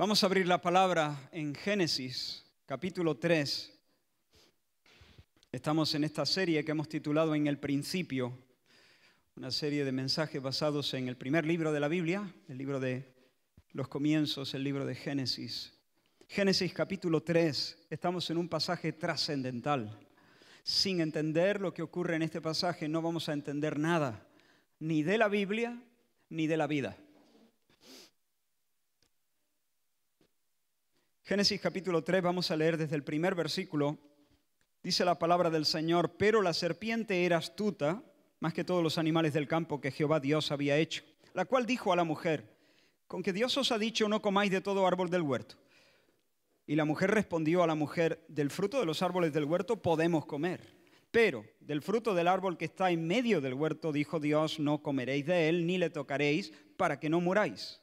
Vamos a abrir la palabra en Génesis, capítulo 3. Estamos en esta serie que hemos titulado En el principio, una serie de mensajes basados en el primer libro de la Biblia, el libro de los comienzos, el libro de Génesis. Génesis capítulo 3, estamos en un pasaje trascendental. Sin entender lo que ocurre en este pasaje no vamos a entender nada, ni de la Biblia, ni de la vida. Génesis capítulo 3, vamos a leer desde el primer versículo. Dice la palabra del Señor, pero la serpiente era astuta, más que todos los animales del campo que Jehová Dios había hecho, la cual dijo a la mujer, con que Dios os ha dicho no comáis de todo árbol del huerto. Y la mujer respondió a la mujer, del fruto de los árboles del huerto podemos comer, pero del fruto del árbol que está en medio del huerto, dijo Dios, no comeréis de él, ni le tocaréis, para que no muráis.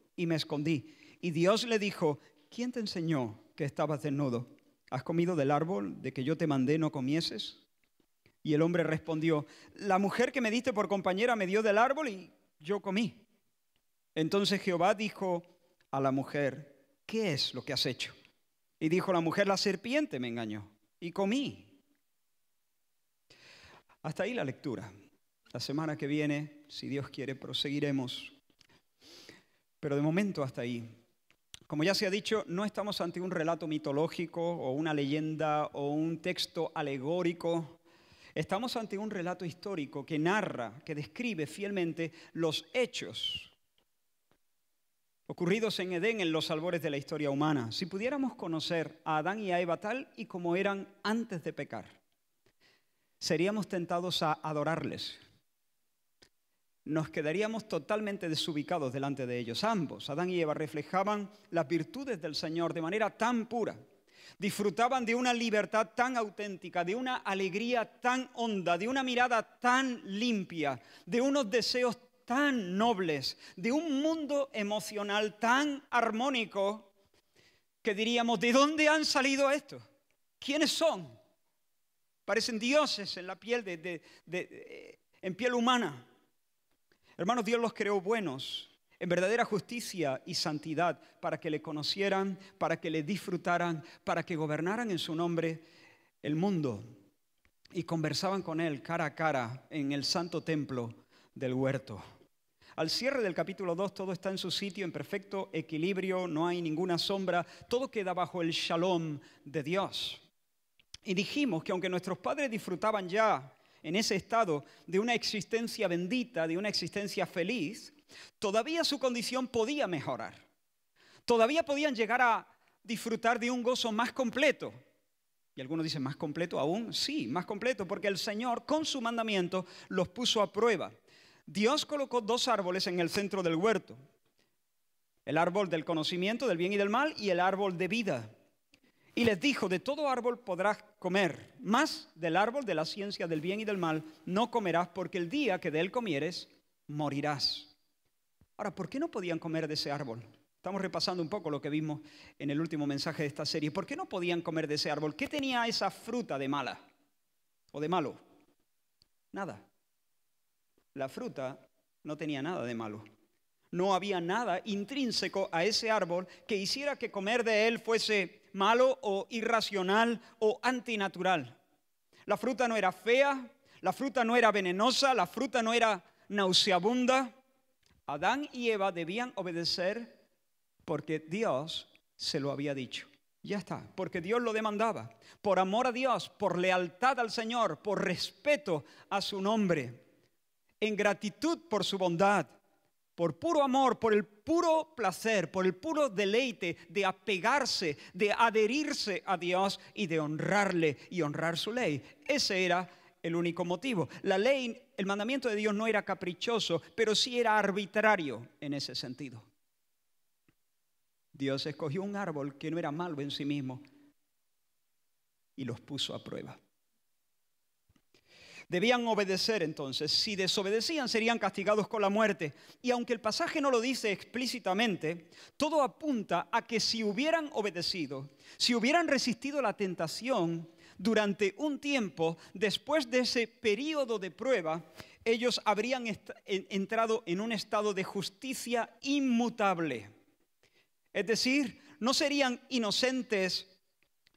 y me escondí. Y Dios le dijo, ¿quién te enseñó que estabas desnudo? ¿Has comido del árbol de que yo te mandé no comieses? Y el hombre respondió, la mujer que me diste por compañera me dio del árbol y yo comí. Entonces Jehová dijo a la mujer, ¿qué es lo que has hecho? Y dijo la mujer, la serpiente me engañó y comí. Hasta ahí la lectura. La semana que viene, si Dios quiere, proseguiremos. Pero de momento hasta ahí. Como ya se ha dicho, no estamos ante un relato mitológico o una leyenda o un texto alegórico. Estamos ante un relato histórico que narra, que describe fielmente los hechos ocurridos en Edén en los albores de la historia humana. Si pudiéramos conocer a Adán y a Eva tal y como eran antes de pecar, seríamos tentados a adorarles, nos quedaríamos totalmente desubicados delante de ellos. Ambos, Adán y Eva, reflejaban las virtudes del Señor de manera tan pura. Disfrutaban de una libertad tan auténtica, de una alegría tan honda, de una mirada tan limpia, de unos deseos tan nobles, de un mundo emocional tan armónico, que diríamos, ¿de dónde han salido estos? ¿Quiénes son? Parecen dioses en la piel, de, eh, en piel humana. Hermanos, Dios los creó buenos, en verdadera justicia y santidad, para que le conocieran, para que le disfrutaran, para que gobernaran en su nombre el mundo. Y conversaban con él cara a cara en el santo templo del huerto. Al cierre del capítulo 2 todo está en su sitio, en perfecto equilibrio, no hay ninguna sombra, todo queda bajo el shalom de Dios. Y dijimos que aunque nuestros padres disfrutaban ya en ese estado de una existencia bendita, de una existencia feliz, todavía su condición podía mejorar. Todavía podían llegar a disfrutar de un gozo más completo. Y algunos dicen, ¿más completo aún? Sí, más completo, porque el Señor con su mandamiento los puso a prueba. Dios colocó dos árboles en el centro del huerto. El árbol del conocimiento del bien y del mal y el árbol de vida. Y les dijo, de todo árbol podrás comer, más del árbol de la ciencia del bien y del mal no comerás, porque el día que de él comieres, morirás. Ahora, ¿por qué no podían comer de ese árbol? Estamos repasando un poco lo que vimos en el último mensaje de esta serie. ¿Por qué no podían comer de ese árbol? ¿Qué tenía esa fruta de mala o de malo? Nada. La fruta no tenía nada de malo. No había nada intrínseco a ese árbol que hiciera que comer de él fuese malo o irracional o antinatural. La fruta no era fea, la fruta no era venenosa, la fruta no era nauseabunda. Adán y Eva debían obedecer porque Dios se lo había dicho. Ya está, porque Dios lo demandaba. Por amor a Dios, por lealtad al Señor, por respeto a su nombre, en gratitud por su bondad, por puro amor, por el puro placer, por el puro deleite de apegarse, de adherirse a Dios y de honrarle y honrar su ley. Ese era el único motivo. La ley, el mandamiento de Dios no era caprichoso, pero sí era arbitrario en ese sentido. Dios escogió un árbol que no era malo en sí mismo y los puso a prueba. Debían obedecer entonces. Si desobedecían serían castigados con la muerte. Y aunque el pasaje no lo dice explícitamente, todo apunta a que si hubieran obedecido, si hubieran resistido la tentación durante un tiempo, después de ese periodo de prueba, ellos habrían entrado en un estado de justicia inmutable. Es decir, no serían inocentes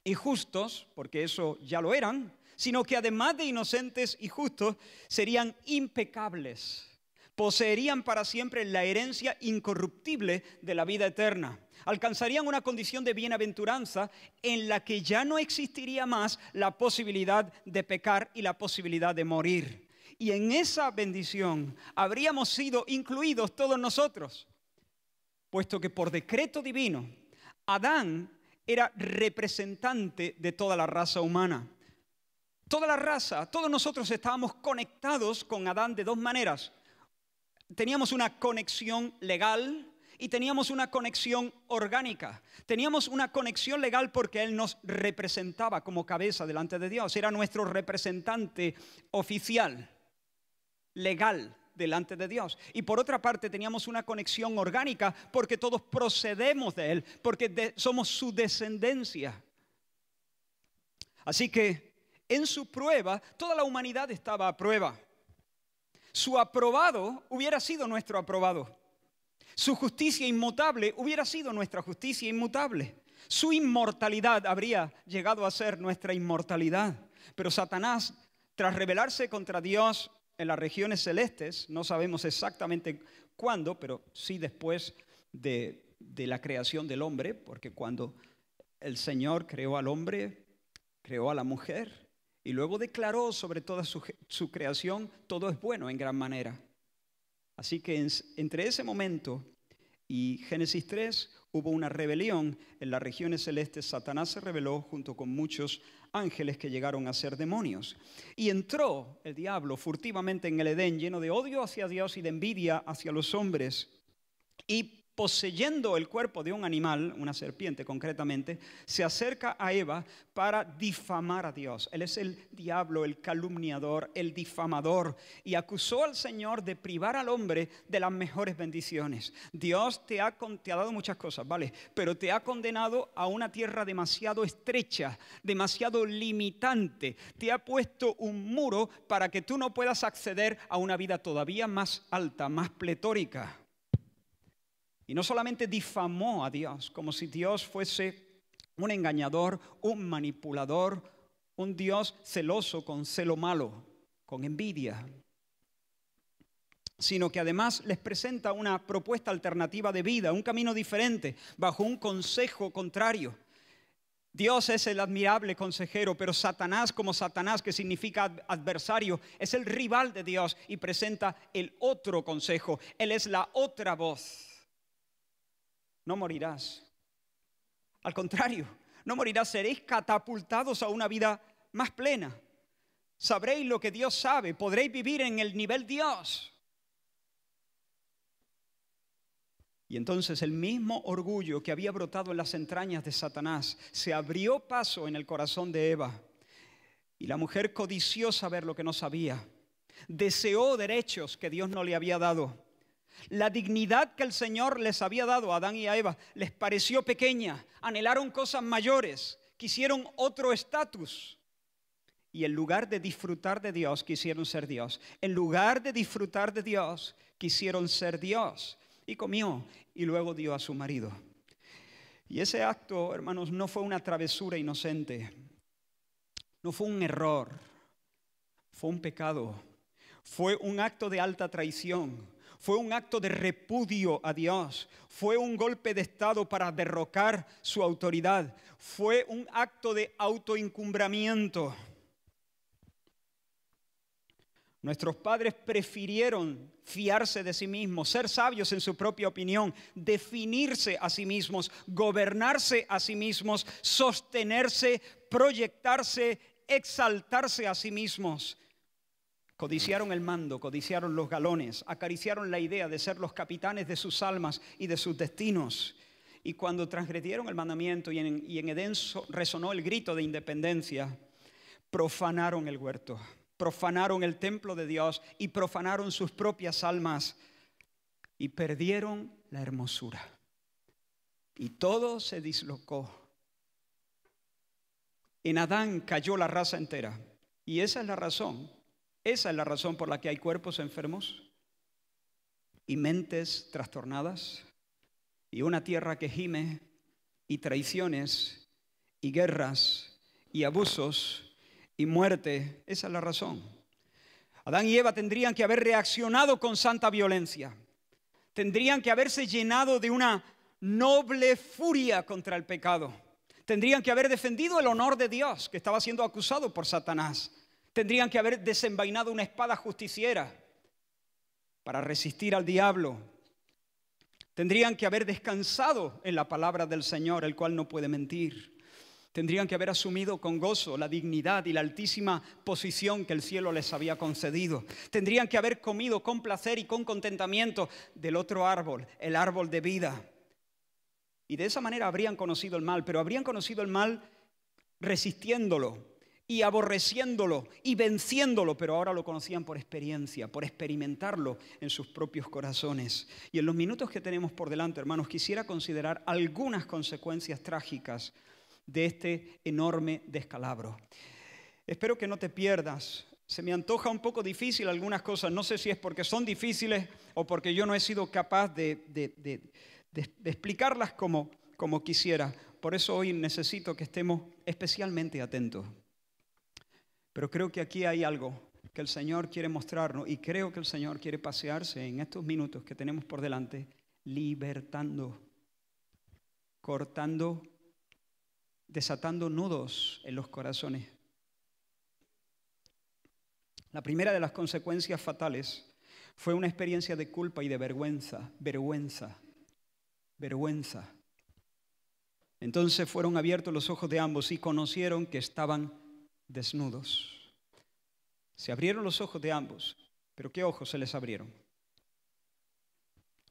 y justos, porque eso ya lo eran, sino que además de inocentes y justos, serían impecables. Poseerían para siempre la herencia incorruptible de la vida eterna. Alcanzarían una condición de bienaventuranza en la que ya no existiría más la posibilidad de pecar y la posibilidad de morir. Y en esa bendición habríamos sido incluidos todos nosotros, puesto que por decreto divino, Adán era representante de toda la raza humana. Toda la raza, todos nosotros estábamos conectados con Adán de dos maneras. Teníamos una conexión legal y teníamos una conexión orgánica. Teníamos una conexión legal porque Él nos representaba como cabeza delante de Dios. Era nuestro representante oficial, legal delante de Dios. Y por otra parte teníamos una conexión orgánica porque todos procedemos de Él, porque somos su descendencia. Así que en su prueba, toda la humanidad estaba a prueba. Su aprobado hubiera sido nuestro aprobado. Su justicia inmutable hubiera sido nuestra justicia inmutable. Su inmortalidad habría llegado a ser nuestra inmortalidad. Pero Satanás, tras rebelarse contra Dios en las regiones celestes, no sabemos exactamente cuándo, pero sí después de, de la creación del hombre, porque cuando el Señor creó al hombre, creó a la mujer, y luego declaró sobre toda su, creación, todo es bueno en gran manera. Así que entre ese momento y Génesis 3 hubo una rebelión en las regiones celestes. Satanás se rebeló junto con muchos ángeles que llegaron a ser demonios. Y entró el diablo furtivamente en el Edén lleno de odio hacia Dios y de envidia hacia los hombres. Y poseyendo el cuerpo de un animal, una serpiente concretamente, se acerca a Eva para difamar a Dios. Él es el diablo, el calumniador, el difamador, y acusó al Señor de privar al hombre de las mejores bendiciones. Dios te ha, te ha dado muchas cosas, ¿vale? Pero te ha condenado a una tierra demasiado estrecha, demasiado limitante. Te ha puesto un muro para que tú no puedas acceder a una vida todavía más alta, más pletórica. Y no solamente difamó a Dios, como si Dios fuese un engañador, un manipulador, un Dios celoso con celo malo, con envidia, sino que además les presenta una propuesta alternativa de vida, un camino diferente, bajo un consejo contrario. Dios es el admirable consejero, pero Satanás como Satanás, que significa adversario, es el rival de Dios y presenta el otro consejo. Él es la otra voz no morirás. Al contrario, no morirás, seréis catapultados a una vida más plena. Sabréis lo que Dios sabe, podréis vivir en el nivel Dios. Y entonces el mismo orgullo que había brotado en las entrañas de Satanás se abrió paso en el corazón de Eva. Y la mujer codició saber lo que no sabía. Deseó derechos que Dios no le había dado. La dignidad que el Señor les había dado a Adán y a Eva les pareció pequeña, anhelaron cosas mayores, quisieron otro estatus. Y en lugar de disfrutar de Dios, quisieron ser Dios. En lugar de disfrutar de Dios, quisieron ser Dios. Y comió y luego dio a su marido. Y ese acto, hermanos, no fue una travesura inocente. No fue un error. Fue un pecado. Fue un acto de alta traición fue un acto de repudio a Dios, fue un golpe de Estado para derrocar su autoridad, fue un acto de autoincumbramiento. Nuestros padres prefirieron fiarse de sí mismos, ser sabios en su propia opinión, definirse a sí mismos, gobernarse a sí mismos, sostenerse, proyectarse, exaltarse a sí mismos. Codiciaron el mando, codiciaron los galones, acariciaron la idea de ser los capitanes de sus almas y de sus destinos. Y cuando transgredieron el mandamiento y en, y Edén resonó el grito de independencia, profanaron el huerto profanaron el templo de Dios y profanaron sus propias almas y perdieron la hermosura. Y todo se dislocó. En Adán cayó la raza entera. Y esa es la razón. Esa es la razón por la que hay cuerpos enfermos y mentes trastornadas y una tierra que gime y traiciones y guerras y abusos y muerte. Esa es la razón. Adán y Eva tendrían que haber reaccionado con santa violencia. Tendrían que haberse llenado de una noble furia contra el pecado. Tendrían que haber defendido el honor de Dios, que estaba siendo acusado por Satanás. Tendrían que haber desenvainado una espada justiciera para resistir al diablo. Tendrían que haber descansado en la palabra del Señor, el cual no puede mentir tendrían que haber asumido con gozo la dignidad y la altísima posición que el cielo les había concedido. Tendrían que haber comido con placer y con contentamiento del otro árbol, el árbol de vida. Y de esa manera habrían conocido el mal, pero habrían conocido el mal resistiéndolo y aborreciéndolo y venciéndolo, pero ahora lo conocían por experiencia, por experimentarlo en sus propios corazones. Y en los minutos que tenemos por delante, hermanos, quisiera considerar algunas consecuencias trágicas de este enorme descalabro. Espero que no te pierdas. Se me antoja un poco difícil algunas cosas. No sé si es porque son difíciles o porque yo no he sido capaz de, explicarlas como, como quisiera. Por eso hoy necesito que estemos especialmente atentos. Pero creo que aquí hay algo que el Señor quiere mostrarnos y creo que el Señor quiere pasearse en estos minutos que tenemos por delante, libertando, cortando desatando nudos en los corazones. La primera de las consecuencias fatales fue una experiencia de culpa y de vergüenza, vergüenza, vergüenza. Entonces fueron abiertos los ojos de ambos y conocieron que estaban desnudos. Se abrieron los ojos de ambos, pero ¿qué ojos se les abrieron?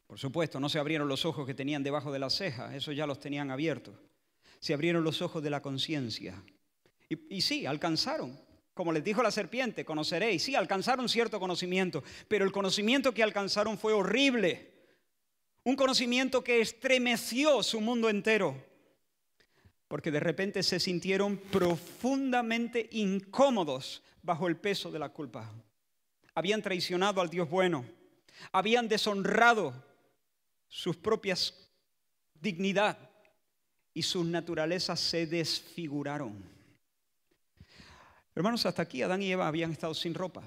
Por supuesto, no se abrieron los ojos que tenían debajo de la ceja, esos ya los tenían abiertos se abrieron los ojos de la conciencia. Y, sí, alcanzaron. Como les dijo la serpiente, conoceréis. Sí, alcanzaron cierto conocimiento, pero el conocimiento que alcanzaron fue horrible. Un conocimiento que estremeció su mundo entero. Porque de repente se sintieron profundamente incómodos bajo el peso de la culpa. Habían traicionado al Dios bueno. Habían deshonrado sus propias dignidad y sus naturalezas se desfiguraron. Hermanos, hasta aquí Adán y Eva habían estado sin ropa,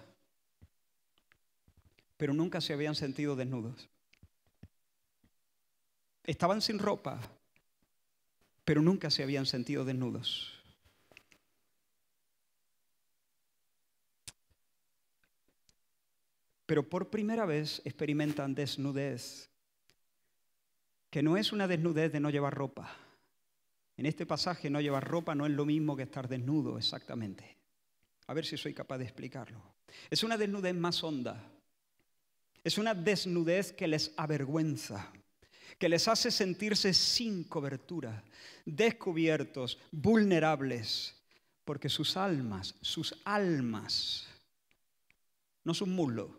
pero nunca se habían sentido desnudos. Estaban sin ropa, pero nunca se habían sentido desnudos. Pero por primera vez experimentan desnudez, que no es una desnudez de no llevar ropa en este pasaje no llevar ropa no es lo mismo que estar desnudo exactamente. A ver si soy capaz de explicarlo. Es una desnudez más honda. Es una desnudez que les avergüenza, que les hace sentirse sin cobertura, descubiertos, vulnerables, porque sus almas, sus almas, no sus muslos,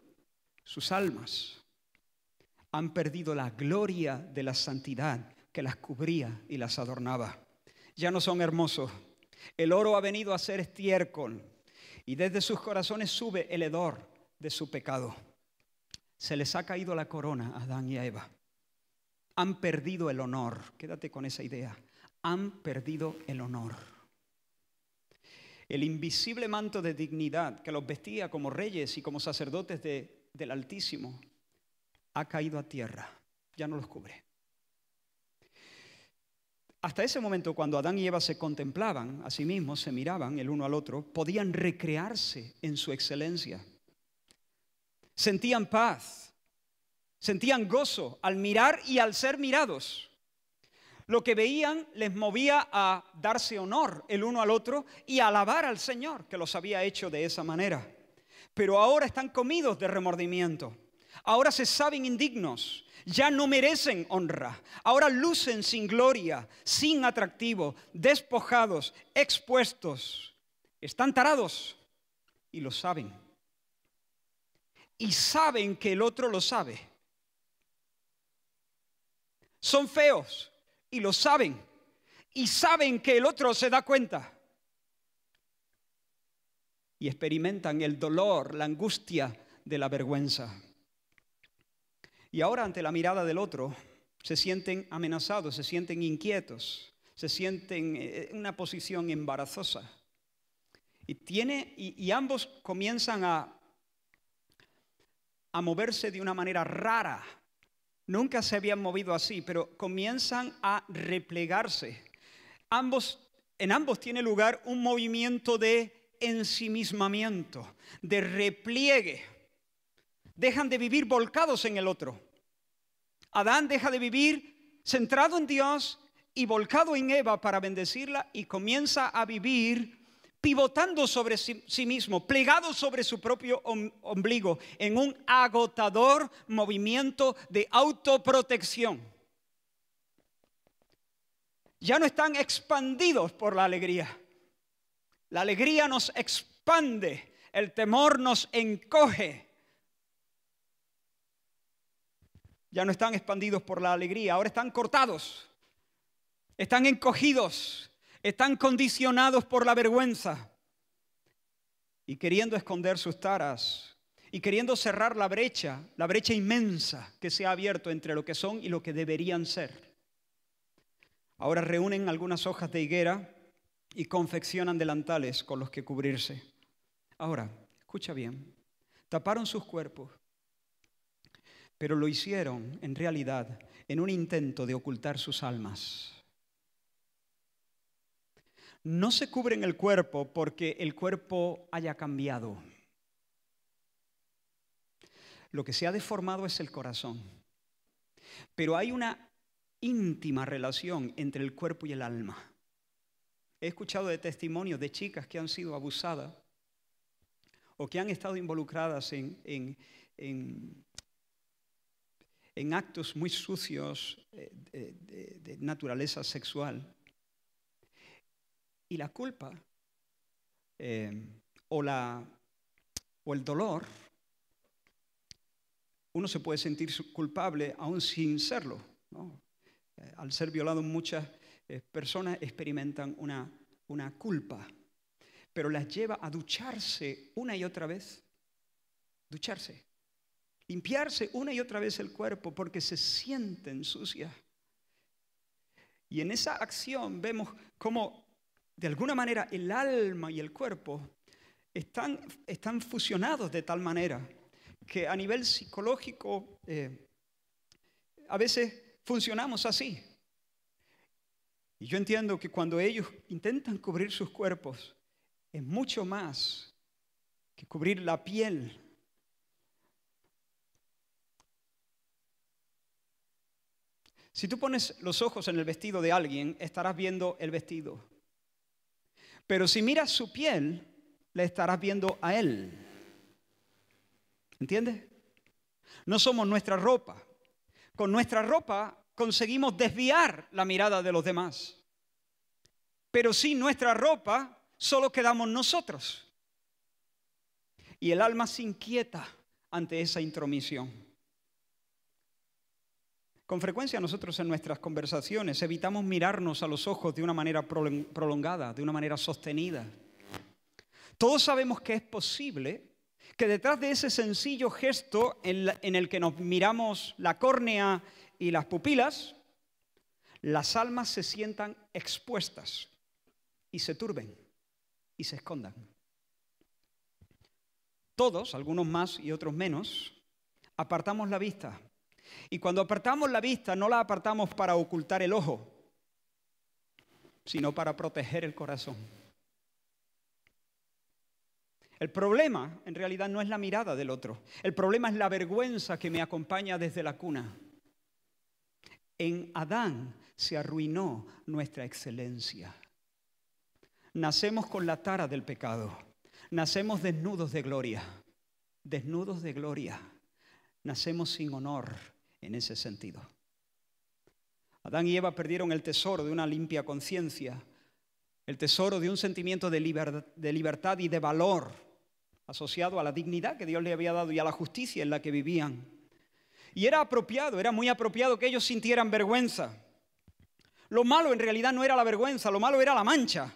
sus almas han perdido la gloria de la santidad que las cubría y las adornaba ya no son hermosos. El oro ha venido a ser estiércol y desde sus corazones sube el hedor de su pecado. Se les ha caído la corona a Adán y a Eva. Han perdido el honor. Quédate con esa idea. Han perdido el honor. El invisible manto de dignidad que los vestía como reyes y como sacerdotes del Altísimo ha caído a tierra, ya no los cubre. Hasta ese momento, cuando Adán y Eva se contemplaban a sí mismos, se miraban el uno al otro, podían recrearse en su excelencia. Sentían paz, sentían gozo al mirar y al ser mirados. Lo que veían les movía a darse honor el uno al otro y alabar al Señor que los había hecho de esa manera. Pero ahora están comidos de remordimiento. Ahora se saben indignos. Ya no merecen honra. Ahora lucen sin gloria, sin atractivo, despojados, expuestos. Están tarados y lo saben. Y saben que el otro lo sabe. Son feos y lo saben. Y saben que el otro se da cuenta. Y experimentan el dolor, la angustia de la vergüenza. Y ahora ante la mirada del otro se sienten amenazados, se sienten inquietos, se sienten en una posición embarazosa. Y, tiene, y, ambos comienzan a, a moverse de una manera rara, Nunca se habían movido así, pero comienzan a replegarse. Ambos, en ambos tiene lugar un movimiento de ensimismamiento, de repliegue. Dejan de vivir volcados en el otro. Adán deja de vivir centrado en Dios y volcado en Eva para bendecirla y comienza a vivir pivotando sobre sí, mismo, plegado sobre su propio ombligo, en un agotador movimiento de autoprotección. Ya no están expandidos por la alegría. La alegría nos expande, el temor nos encoge. Ya no están expandidos por la alegría, ahora están cortados, están encogidos, están condicionados por la vergüenza y queriendo esconder sus taras y queriendo cerrar la brecha, la brecha inmensa que se ha abierto entre lo que son y lo que deberían ser. Ahora reúnen algunas hojas de higuera y confeccionan delantales con los que cubrirse. Ahora, escucha bien, taparon sus cuerpos, pero lo hicieron en realidad en un intento de ocultar sus almas no se cubren el cuerpo porque el cuerpo haya cambiado. Lo que se ha deformado es el corazón. Pero hay una íntima relación entre el cuerpo y el alma. He escuchado de testimonios de chicas que han sido abusadas o que han estado involucradas en, en, actos muy sucios eh, de naturaleza sexual y la culpa eh, o, la, o el dolor, uno se puede sentir culpable aún sin serlo. Eh, al ser violado muchas eh, personas experimentan una, una culpa, pero las lleva a ducharse una y otra vez. Ducharse. Limpiarse una y otra vez el cuerpo porque se sienten sucias. Y en esa acción vemos cómo de alguna manera el alma y el cuerpo están, están fusionados de tal manera que a nivel psicológico eh, a veces funcionamos así. Y yo entiendo que cuando ellos intentan cubrir sus cuerpos, es mucho más que cubrir la piel. Si tú pones los ojos en el vestido de alguien, estarás viendo el vestido. Pero si miras su piel, le estarás viendo a Él. ¿Entiendes? No somos nuestra ropa. Con nuestra ropa conseguimos desviar la mirada de los demás. Pero sin nuestra ropa solo quedamos nosotros. Y el alma se inquieta ante esa intromisión. Con frecuencia nosotros en nuestras conversaciones evitamos mirarnos a los ojos de una manera prolongada, de una manera sostenida. Todos sabemos que es posible que detrás de ese sencillo gesto en el que nos miramos la córnea y las pupilas, las almas se sientan expuestas y se turben y se escondan. Todos, algunos más y otros menos, apartamos la vista Y cuando apartamos la vista, no la apartamos para ocultar el ojo, sino para proteger el corazón. El problema en realidad no es la mirada del otro, el problema es la vergüenza que me acompaña desde la cuna. En Adán se arruinó nuestra excelencia. Nacemos con la tara del pecado, nacemos desnudos de gloria, desnudos de gloria, nacemos sin honor en ese sentido. Adán y Eva perdieron el tesoro de una limpia conciencia, el tesoro de un sentimiento de libertad, y de valor asociado a la dignidad que Dios le había dado y a la justicia en la que vivían. Y era apropiado, era muy apropiado que ellos sintieran vergüenza. Lo malo en realidad no era la vergüenza, lo malo era la mancha.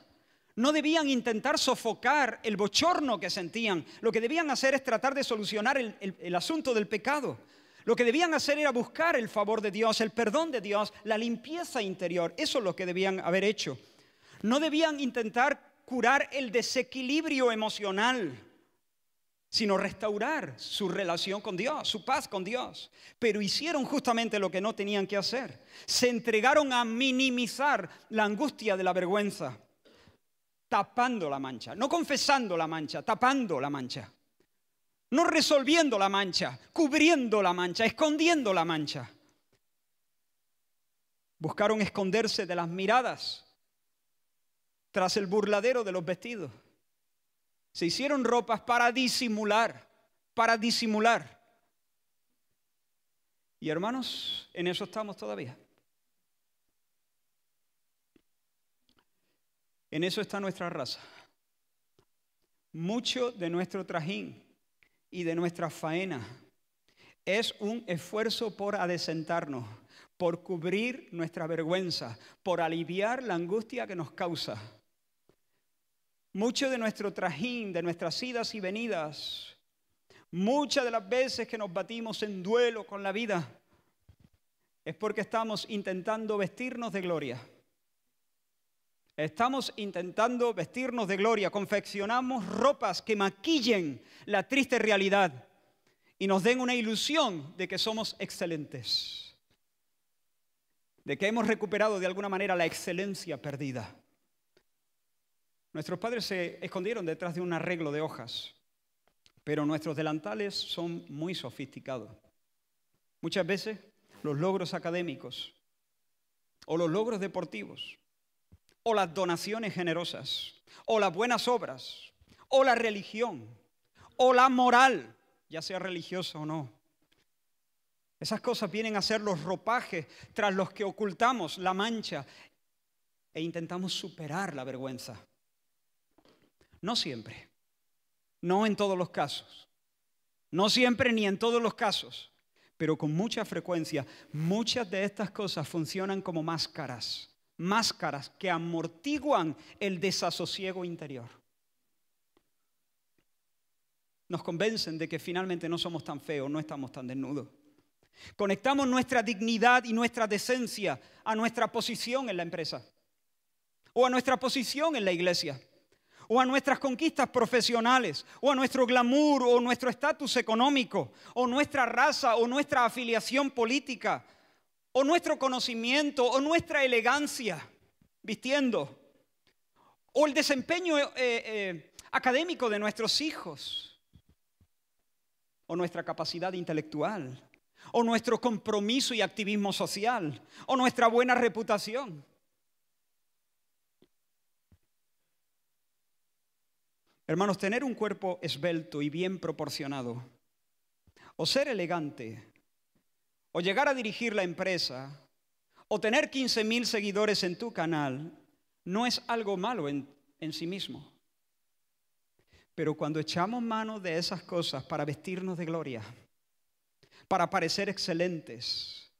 No debían intentar sofocar el bochorno que sentían. Lo que debían hacer es tratar de solucionar el, asunto del pecado. Lo que debían hacer era buscar el favor de Dios, el perdón de Dios, la limpieza interior. Eso es lo que debían haber hecho. No debían intentar curar el desequilibrio emocional sino restaurar su relación con Dios, su paz con Dios. Pero hicieron justamente lo que no tenían que hacer. Se entregaron a minimizar la angustia de la vergüenza, tapando la mancha, no confesando la mancha, tapando la mancha. No resolviendo la mancha, cubriendo la mancha, escondiendo la mancha. Buscaron esconderse de las miradas tras el burladero de los vestidos. Se hicieron ropas para disimular, para disimular. Y hermanos, en eso estamos todavía. En eso está nuestra raza. Mucho de nuestro trajín y de nuestra faena es un esfuerzo por adecentarnos, por cubrir nuestra vergüenza, por aliviar la angustia que nos causa. Mucho de nuestro trajín, de nuestras idas y venidas, muchas de las veces que nos batimos en duelo con la vida, es porque estamos intentando vestirnos de gloria. Estamos intentando vestirnos de gloria, confeccionamos ropas que maquillen la triste realidad y nos den una ilusión de que somos excelentes, de que hemos recuperado de alguna manera la excelencia perdida. Nuestros padres se escondieron detrás de un arreglo de hojas, pero nuestros delantales son muy sofisticados. Muchas veces los logros académicos o los logros deportivos o las donaciones generosas o las buenas obras o la religión o la moral, ya sea religiosa o no. Esas cosas vienen a ser los ropajes tras los que ocultamos la mancha e intentamos superar la vergüenza. No siempre, no en todos los casos, no siempre ni en todos los casos, pero con mucha frecuencia muchas de estas cosas funcionan como máscaras, máscaras que amortiguan el desasosiego interior. Nos convencen de que finalmente no somos tan feos, no estamos tan desnudos. Conectamos nuestra dignidad y nuestra decencia a nuestra posición en la empresa o a nuestra posición en la iglesia o a nuestras conquistas profesionales, o a nuestro glamour, o nuestro estatus económico, o nuestra raza, o nuestra afiliación política, o nuestro conocimiento, o nuestra elegancia vistiendo, o el desempeño eh, eh, académico de nuestros hijos, o nuestra capacidad intelectual, o nuestro compromiso y activismo social, o nuestra buena reputación. Hermanos, tener un cuerpo esbelto y bien proporcionado, o ser elegante, o llegar a dirigir la empresa, o tener 15 mil seguidores en tu canal, no es algo malo en, en sí mismo. Pero cuando echamos mano de esas cosas para vestirnos de gloria, para parecer excelentes,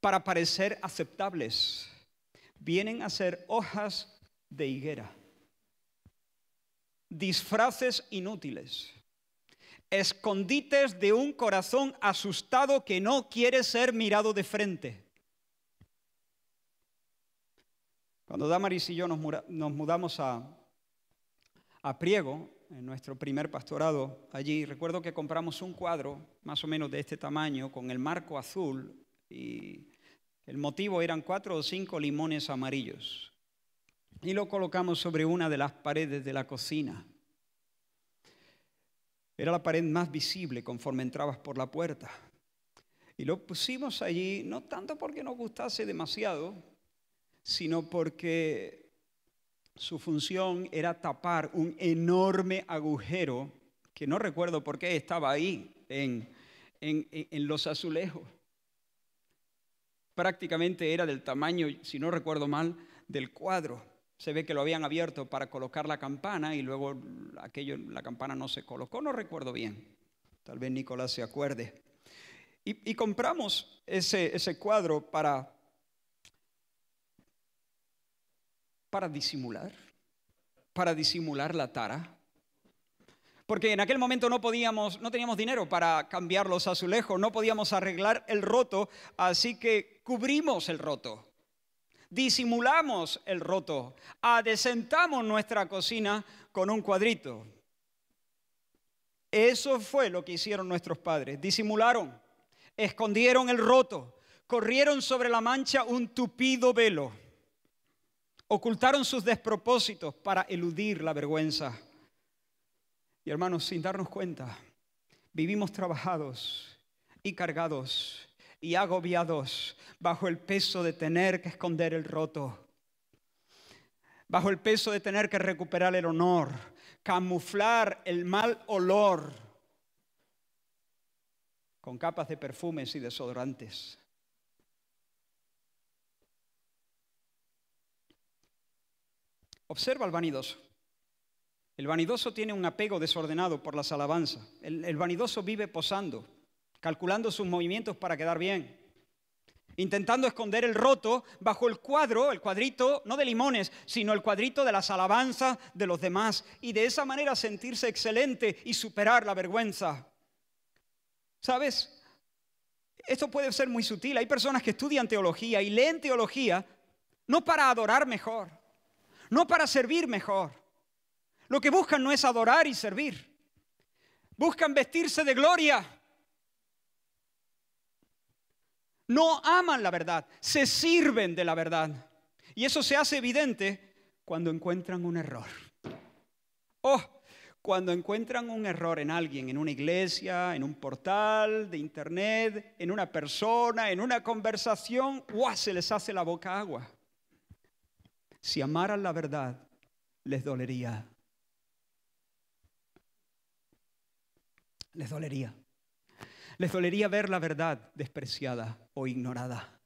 para parecer aceptables, vienen a ser hojas de higuera disfraces inútiles, escondites de un corazón asustado que no quiere ser mirado de frente. Cuando Damaris y yo nos, mudamos a, Priego, en nuestro primer pastorado allí, recuerdo que compramos un cuadro más o menos de este tamaño con el marco azul y el motivo eran cuatro o cinco limones amarillos. Y lo colocamos sobre una de las paredes de la cocina. Era la pared más visible conforme entrabas por la puerta. Y lo pusimos allí no tanto porque nos gustase demasiado, sino porque su función era tapar un enorme agujero que no recuerdo por qué estaba ahí en, los azulejos. Prácticamente era del tamaño, si no recuerdo mal, del cuadro. Se ve que lo habían abierto para colocar la campana y luego aquello, la campana no se colocó, no recuerdo bien. Tal vez Nicolás se acuerde. Y, compramos ese, ese cuadro para para disimular, para disimular la tara. Porque en aquel momento no podíamos, no teníamos dinero para cambiar los azulejos, no podíamos arreglar el roto, así que cubrimos el roto, disimulamos el roto, adesentamos nuestra cocina con un cuadrito. Eso fue lo que hicieron nuestros padres, disimularon, escondieron el roto, corrieron sobre la mancha un tupido velo ocultaron sus despropósitos para eludir la vergüenza. Y hermanos, sin darnos cuenta, vivimos trabajados y cargados y agobiados bajo el peso de tener que esconder el roto, bajo el peso de tener que recuperar el honor, camuflar el mal olor con capas de perfumes y desodorantes. Observa al vanidoso. El vanidoso tiene un apego desordenado por las alabanzas. El, vanidoso vive posando, calculando sus movimientos para quedar bien, intentando esconder el roto bajo el cuadro, el cuadrito, no de limones, sino el cuadrito de las alabanzas de los demás, y de esa manera sentirse excelente y superar la vergüenza. ¿Sabes? Esto puede ser muy sutil. Hay personas que estudian teología y leen teología no para adorar mejor, no para servir mejor. Lo que buscan no es adorar y servir. Buscan vestirse de gloria. No aman la verdad, se sirven de la verdad. Y eso se hace evidente cuando encuentran un error. Oh, cuando encuentran un error en alguien, en una iglesia, en un portal de internet, en una persona, en una conversación, ¡guau! se les hace la boca agua. Si amaran la verdad, les dolería. Les dolería. Les dolería ver la verdad despreciada o ignorada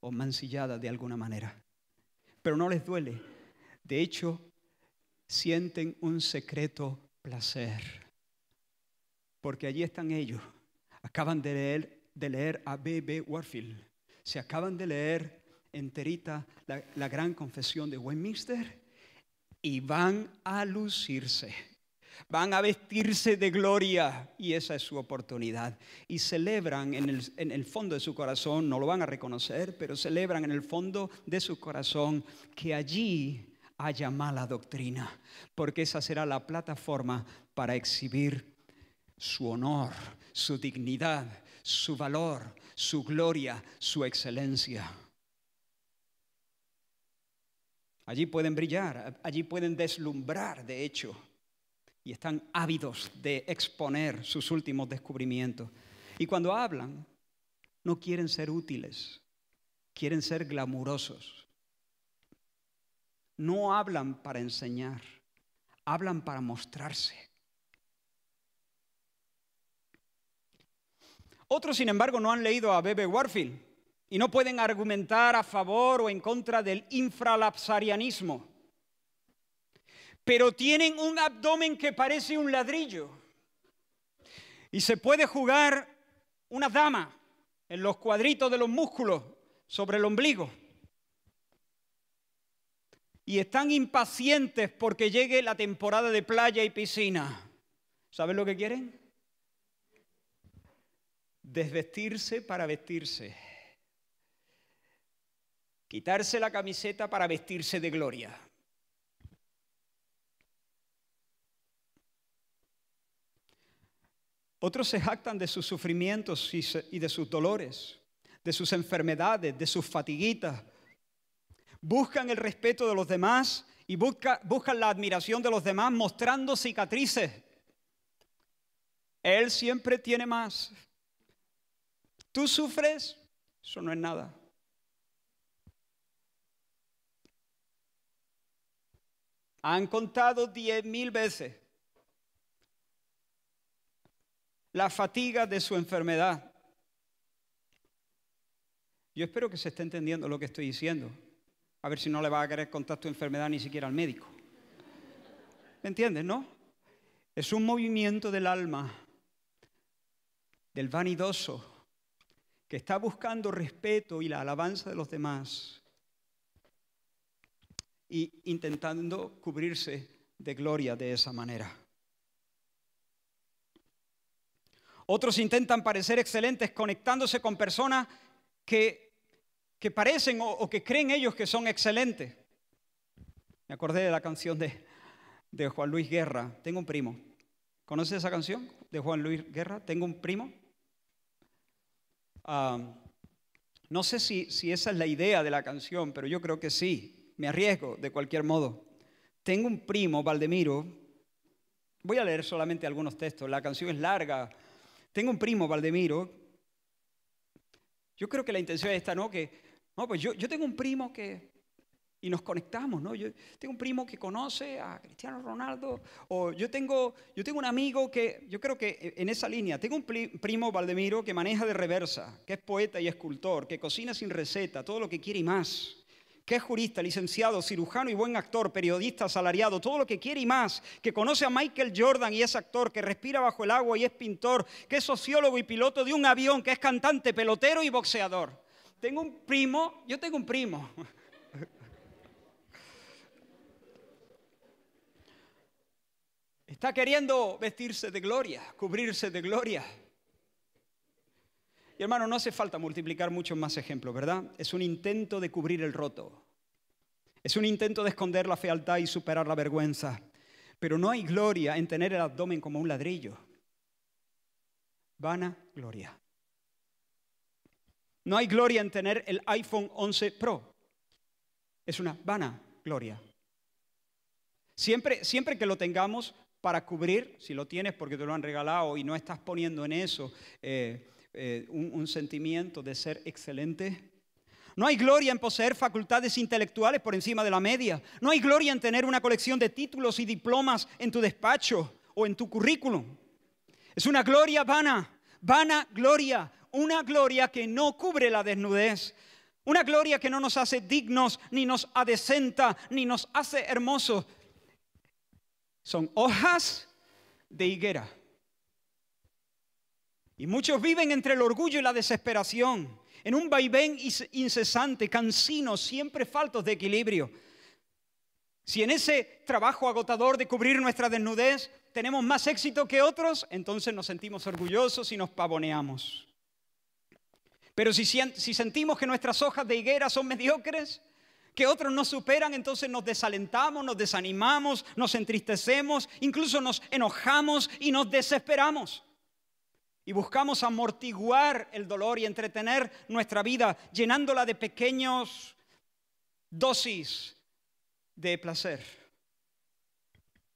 o mancillada de alguna manera. Pero no les duele. De hecho, sienten un secreto placer. Porque allí están ellos. Acaban de leer, de leer a B.B. Warfield. Se acaban de leer enterita la, gran confesión de Westminster y van a lucirse. Van a vestirse de gloria y esa es su oportunidad. Y celebran en el, en el, fondo de su corazón, no lo van a reconocer, pero celebran en el fondo de su corazón que allí haya mala doctrina, porque esa será la plataforma para exhibir su honor, su dignidad, su valor, su gloria, su excelencia. Allí pueden brillar, allí pueden deslumbrar, de hecho, y están ávidos de exponer sus últimos descubrimientos. Y cuando hablan, no quieren ser útiles, quieren ser glamurosos. No hablan para enseñar, hablan para mostrarse. Otros, sin embargo, no han leído a Bebe Warfield y no pueden argumentar a favor o en contra del infralapsarianismo. Pero tienen un abdomen que parece un ladrillo. Y se puede jugar una dama en los cuadritos de los músculos sobre el ombligo. Y están impacientes porque llegue la temporada de playa y piscina. ¿Saben lo que quieren? Desvestirse para vestirse quitarse la camiseta para vestirse de gloria. Otros se jactan de sus sufrimientos y de sus dolores, de sus enfermedades, de sus fatiguitas. Buscan el respeto de los demás y buscan la admiración de los demás mostrando cicatrices. Él siempre tiene más. Tú sufres, eso no es nada. Han contado diez mil veces la fatiga de su enfermedad. Yo espero que se esté entendiendo lo que estoy diciendo. A ver si no le va a querer contar tu enfermedad ni siquiera al médico. ¿Me entiendes, no? Es un movimiento del alma, del vanidoso, que está buscando respeto y la alabanza de los demás y intentando cubrirse de gloria de esa manera. Otros intentan parecer excelentes conectándose con personas que, que parecen o, que creen ellos que son excelentes. Me acordé de la canción de, de Juan Luis Guerra, Tengo un primo. ¿Conoces esa canción de Juan Luis Guerra? Tengo un primo. Ah, no sé si, si esa es la idea de la canción, pero yo creo que sí. Me arriesgo de cualquier modo. Tengo un primo, Valdemiro. Voy a leer solamente algunos textos. La canción es larga, tengo un primo, Valdemiro. Yo creo que la intención es esta, ¿no? Que, no, pues yo, tengo un primo que, y nos conectamos, ¿no? Yo tengo un primo que conoce a Cristiano Ronaldo, o yo tengo, yo tengo un amigo que, yo creo que en esa línea, tengo un primo, Valdemiro, que maneja de reversa, que es poeta y escultor, que cocina sin receta, todo lo que quiere y más que es jurista, licenciado, cirujano y buen actor, periodista, asalariado, todo lo que quiere y más, que conoce a Michael Jordan y es actor, que respira bajo el agua y es pintor, que es sociólogo y piloto de un avión, que es cantante, pelotero y boxeador. Tengo un primo, yo tengo un primo. Está queriendo vestirse de gloria, cubrirse de gloria. Y hermano, no hace falta multiplicar muchos más ejemplos, ¿verdad? Es un intento de cubrir el roto. Es un intento de esconder la fealdad y superar la vergüenza. Pero no hay gloria en tener el abdomen como un ladrillo. Vana gloria. No hay gloria en tener el iPhone 11 Pro. Es una vana gloria. Siempre, siempre que lo tengamos para cubrir, si lo tienes porque te lo han regalado y no estás poniendo en eso eh, eh, un, sentimiento de ser excelente. No hay gloria en poseer facultades intelectuales por encima de la media. No hay gloria en tener una colección de títulos y diplomas en tu despacho o en tu currículum. Es una gloria vana, vana gloria, una gloria que no cubre la desnudez, una gloria que no nos hace dignos, ni nos adecenta, ni nos hace hermosos. Son hojas de higuera. Y muchos viven entre el orgullo y la desesperación, en un vaivén incesante, cansino, siempre faltos de equilibrio. Si en ese trabajo agotador de cubrir nuestra desnudez tenemos más éxito que otros, entonces nos sentimos orgullosos y nos pavoneamos. Pero si, si sentimos que nuestras hojas de higuera son mediocres, que otros nos superan, entonces nos desalentamos, nos desanimamos, nos entristecemos, incluso nos enojamos y nos desesperamos y buscamos amortiguar el dolor y entretener nuestra vida llenándola de pequeños dosis de placer.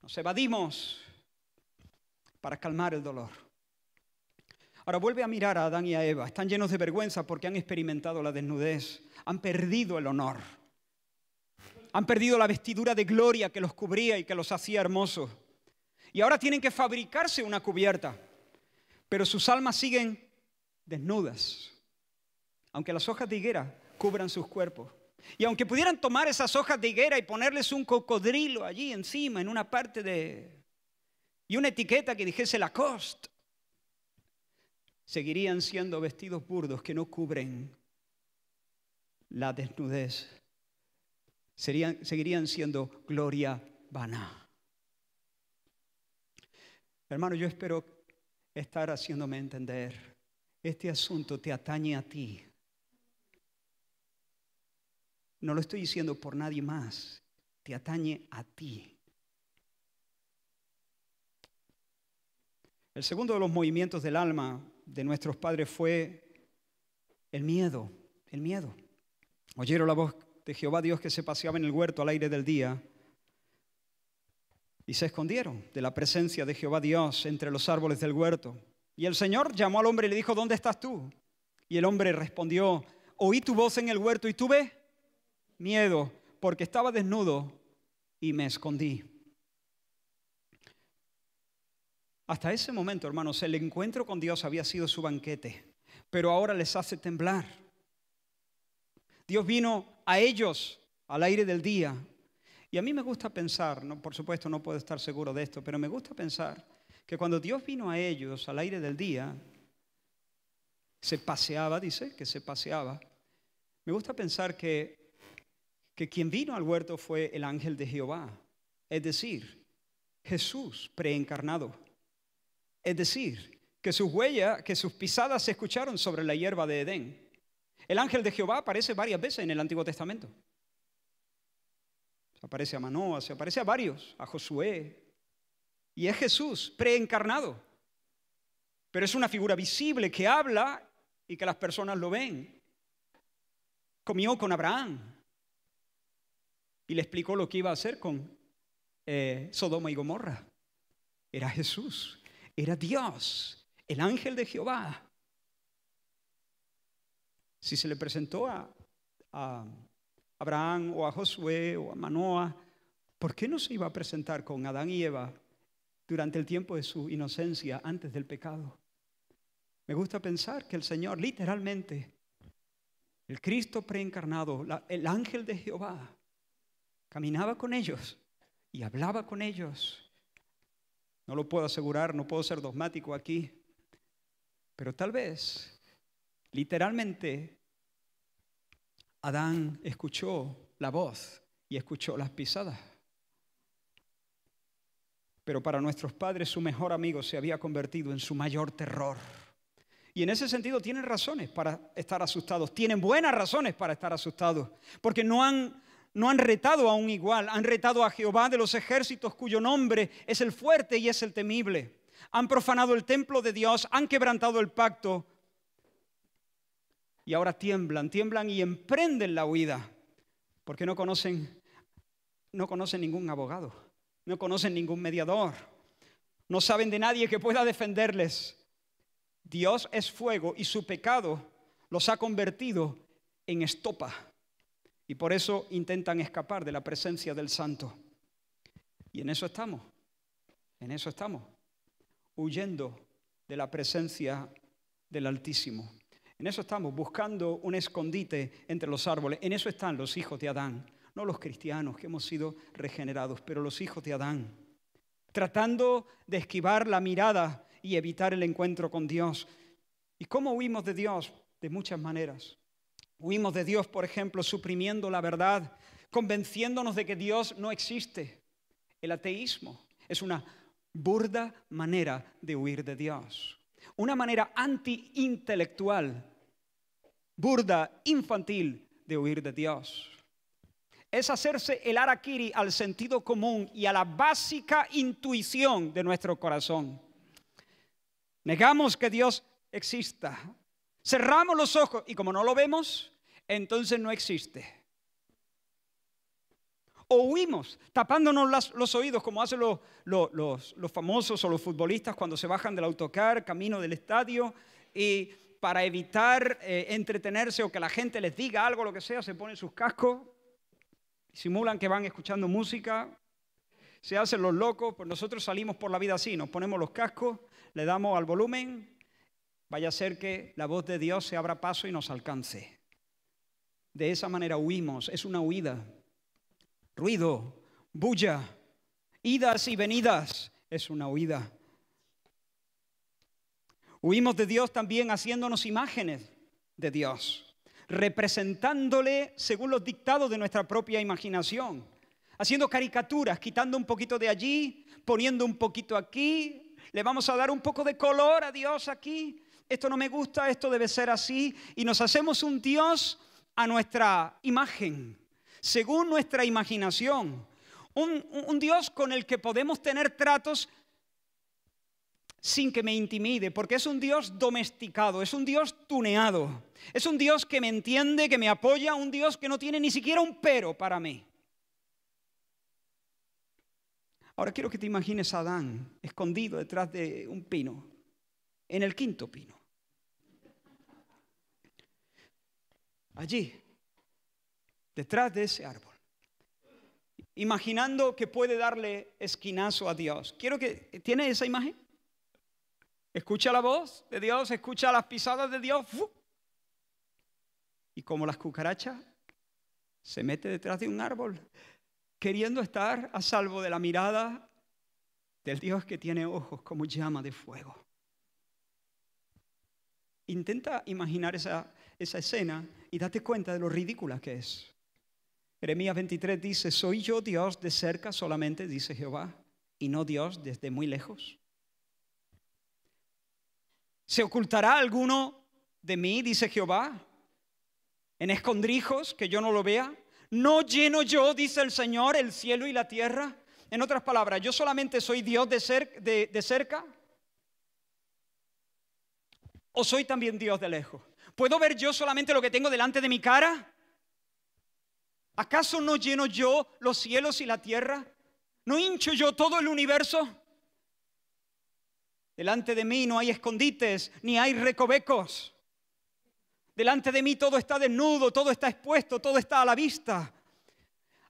Nos evadimos para calmar el dolor. Ahora vuelve a mirar a Adán y a Eva. Están llenos de vergüenza porque han experimentado la desnudez. Han perdido el honor. Han perdido la vestidura de gloria que los cubría y que los hacía hermosos. Y ahora tienen que fabricarse una cubierta pero sus almas siguen desnudas, aunque las hojas de higuera cubran sus cuerpos. Y aunque pudieran tomar esas hojas de higuera y ponerles un cocodrilo allí encima, en una parte de... y una etiqueta que dijese Lacoste, seguirían siendo vestidos burdos que no cubren la desnudez. Serían, seguirían siendo gloria vana. Hermano, yo espero estar haciéndome entender, este asunto te atañe a ti. No lo estoy diciendo por nadie más, te atañe a ti. El segundo de los movimientos del alma de nuestros padres fue el miedo, el miedo. Oyeron la voz de Jehová Dios que se paseaba en el huerto al aire del día y se escondieron de la presencia de Jehová Dios entre los árboles del huerto. Y el Señor llamó al hombre y le dijo, ¿dónde estás tú? Y el hombre respondió, oí tu voz en el huerto y tuve miedo porque estaba desnudo y me escondí. Hasta ese momento, hermanos, el encuentro con Dios había sido su banquete, pero ahora les hace temblar. Dios vino a ellos al aire del día. Y a mí me gusta pensar, no, por supuesto no puedo estar seguro de esto, pero me gusta pensar que cuando Dios vino a ellos al aire del día, se paseaba, dice, que se paseaba. Me gusta pensar que, que quien vino al huerto fue el ángel de Jehová, es decir, Jesús preencarnado. Es decir, que sus huellas, que sus pisadas se escucharon sobre la hierba de Edén. El ángel de Jehová aparece varias veces en el Antiguo Testamento. Aparece a Manoa, se aparece a varios, a Josué. Y es Jesús, preencarnado. Pero es una figura visible que habla y que las personas lo ven. Comió con Abraham y le explicó lo que iba a hacer con eh, Sodoma y Gomorra. Era Jesús era Dios, el ángel de Jehová. Si se le presentó a, Abraham o a Josué o a Manoah, ¿por qué no se iba a presentar con Adán y Eva durante el tiempo de su inocencia antes del pecado? Me gusta pensar que el Señor literalmente, el Cristo preencarnado, el ángel de Jehová, caminaba con ellos y hablaba con ellos no lo puedo asegurar, no puedo ser dogmático aquí, pero tal vez, literalmente, Adán escuchó la voz y escuchó las pisadas. Pero para nuestros padres su mejor amigo se había convertido en su mayor terror. Y en ese sentido tienen razones para estar asustados, tienen buenas razones para estar asustados, porque no han no han retado a un igual, han retado a Jehová de los ejércitos cuyo nombre es el fuerte y es el temible. Han profanado el templo de Dios, han quebrantado el pacto y ahora tiemblan, tiemblan y emprenden la huida porque no conocen no conocen ningún abogado, no conocen ningún mediador, no saben de nadie que pueda defenderles. Dios es fuego y su pecado los ha convertido en estopa y por eso intentan escapar de la presencia del Santo. Y en eso estamos, en eso estamos, huyendo de la presencia del Altísimo. En eso estamos, buscando un escondite entre los árboles. En eso están los hijos de Adán, no los cristianos que hemos sido regenerados, pero los hijos de Adán, tratando de esquivar la mirada y evitar el encuentro con Dios. ¿Y cómo huimos de Dios? De muchas maneras. Huimos de Dios, por ejemplo, suprimiendo la verdad, convenciéndonos de que Dios no existe. El ateísmo es una burda manera de huir de Dios. Una manera anti-intelectual, burda, infantil de huir de Dios. Es hacerse el arakiri al sentido común y a la básica intuición de nuestro corazón. Negamos que Dios exista. Cerramos los ojos y como no lo vemos, entonces no existe. O huimos tapándonos los oídos como hacen los, los, famosos o los futbolistas cuando se bajan del autocar, camino del estadio, y para evitar eh, entretenerse o que la gente les diga algo, lo que sea, se ponen sus cascos, simulan que van escuchando música, se hacen los locos, pues nosotros salimos por la vida así, nos ponemos los cascos, le damos al volumen, vaya a ser que la voz de Dios se abra paso y nos alcance. De esa manera huimos, es una huida. Ruido, bulla, idas y venidas, es una huida. Huimos de Dios también haciéndonos imágenes de Dios, representándole según los dictados de nuestra propia imaginación, haciendo caricaturas, quitando un poquito de allí, poniendo un poquito aquí, le vamos a dar un poco de color a Dios aquí, esto no me gusta, esto debe ser así, y nos hacemos un Dios a nuestra imagen, según nuestra imaginación. Un, Dios con el que podemos tener tratos sin que me intimide, porque es un Dios domesticado, es un Dios tuneado, es un Dios que me entiende, que me apoya, un Dios que no tiene ni siquiera un pero para mí. Ahora quiero que te imagines a Adán escondido detrás de un pino, en el quinto pino. Allí, detrás de ese árbol, imaginando que puede darle esquinazo a Dios. Quiero que, ¿tiene esa imagen? Escucha la voz de Dios, escucha las pisadas de Dios. Y como las cucarachas, se mete detrás de un árbol, queriendo estar a salvo de la mirada del Dios que tiene ojos como llama de fuego. Intenta imaginar esa, esa escena y date cuenta de lo ridícula que es. Jeremías 23 dice, ¿soy yo Dios de cerca solamente, dice Jehová, y no Dios desde muy lejos? ¿Se ocultará alguno de mí, dice Jehová, en escondrijos que yo no lo vea? ¿No lleno yo, dice el Señor, el cielo y la tierra? En otras palabras, ¿yo solamente soy Dios de, de cerca? ¿O soy también Dios de lejos? ¿Puedo ver yo solamente lo que tengo delante de mi cara? ¿Acaso no lleno yo los cielos y la tierra? ¿No hincho yo todo el universo? Delante de mí no hay escondites ni hay recovecos. Delante de mí todo está desnudo, todo está expuesto, todo está a la vista.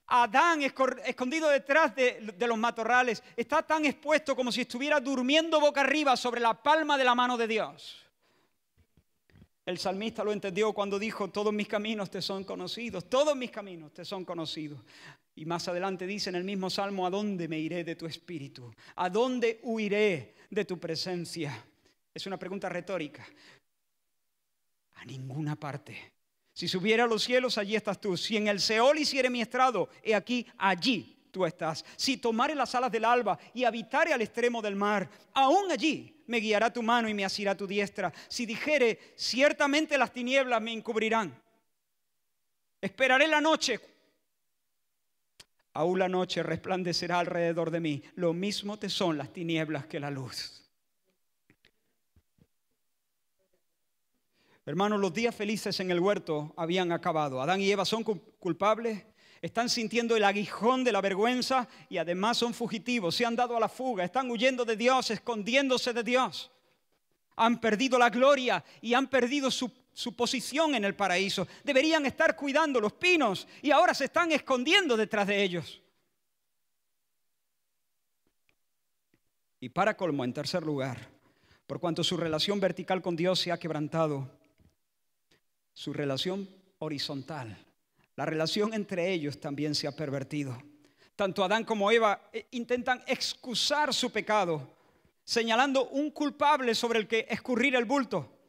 Adán escondido detrás de, los matorrales está tan expuesto como si estuviera durmiendo boca arriba sobre la palma de la mano de Dios. El salmista lo entendió cuando dijo, todos mis caminos te son conocidos, todos mis caminos te son conocidos. Y más adelante dice en el mismo salmo, ¿a dónde me iré de tu espíritu? ¿A dónde huiré de tu presencia? Es una pregunta retórica. A ninguna parte. Si subiera a los cielos, allí estás tú. Si en el Seol hiciere mi estrado, he aquí, allí tú estás. Si tomare las alas del alba y habitare al extremo del mar, aún allí me guiará tu mano y me asirá tu diestra. Si dijere, ciertamente las tinieblas me encubrirán. Esperaré la noche aún la noche resplandecerá alrededor de mí. Lo mismo te son las tinieblas que la luz. Hermanos, los días felices en el huerto habían acabado. Adán y Eva son culpables, están sintiendo el aguijón de la vergüenza y además son fugitivos, se han dado a la fuga, están huyendo de Dios, escondiéndose de Dios. Han perdido la gloria y han perdido su su posición en el paraíso. Deberían estar cuidando los pinos y ahora se están escondiendo detrás de ellos. Y para colmo, en tercer lugar, por cuanto su relación vertical con Dios se ha quebrantado, su relación horizontal, la relación entre ellos también se ha pervertido. Tanto Adán como Eva eh, intentan excusar su pecado, señalando un culpable sobre el que escurrir el bulto.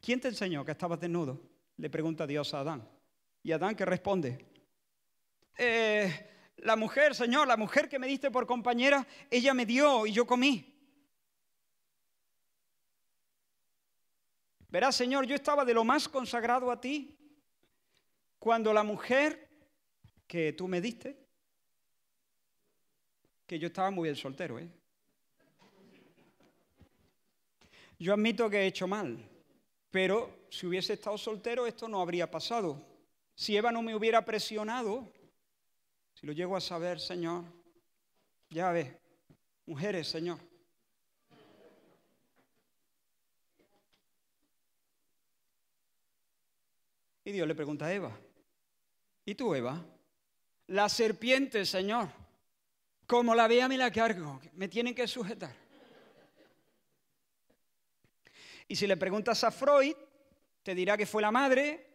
¿Quién te enseñó que estabas desnudo? Le pregunta Dios a Adán. Y Adán que responde, eh, la mujer, Señor, la mujer que me diste por compañera, ella me dio y yo comí. Verás, Señor, yo estaba de lo más consagrado a ti cuando la mujer que tú me diste, que yo estaba muy bien soltero, ¿eh? Yo admito que he hecho mal. Pero si hubiese estado soltero, esto no habría pasado. Si Eva no me hubiera presionado, si lo llego a saber, Señor, ya ve, mujeres, Señor. Y Dios le pregunta a Eva, ¿y tú, Eva? La serpiente, Señor, como la vea me la cargo, me tienen que sujetar. Y si le preguntas a Freud, te dirá que fue la madre,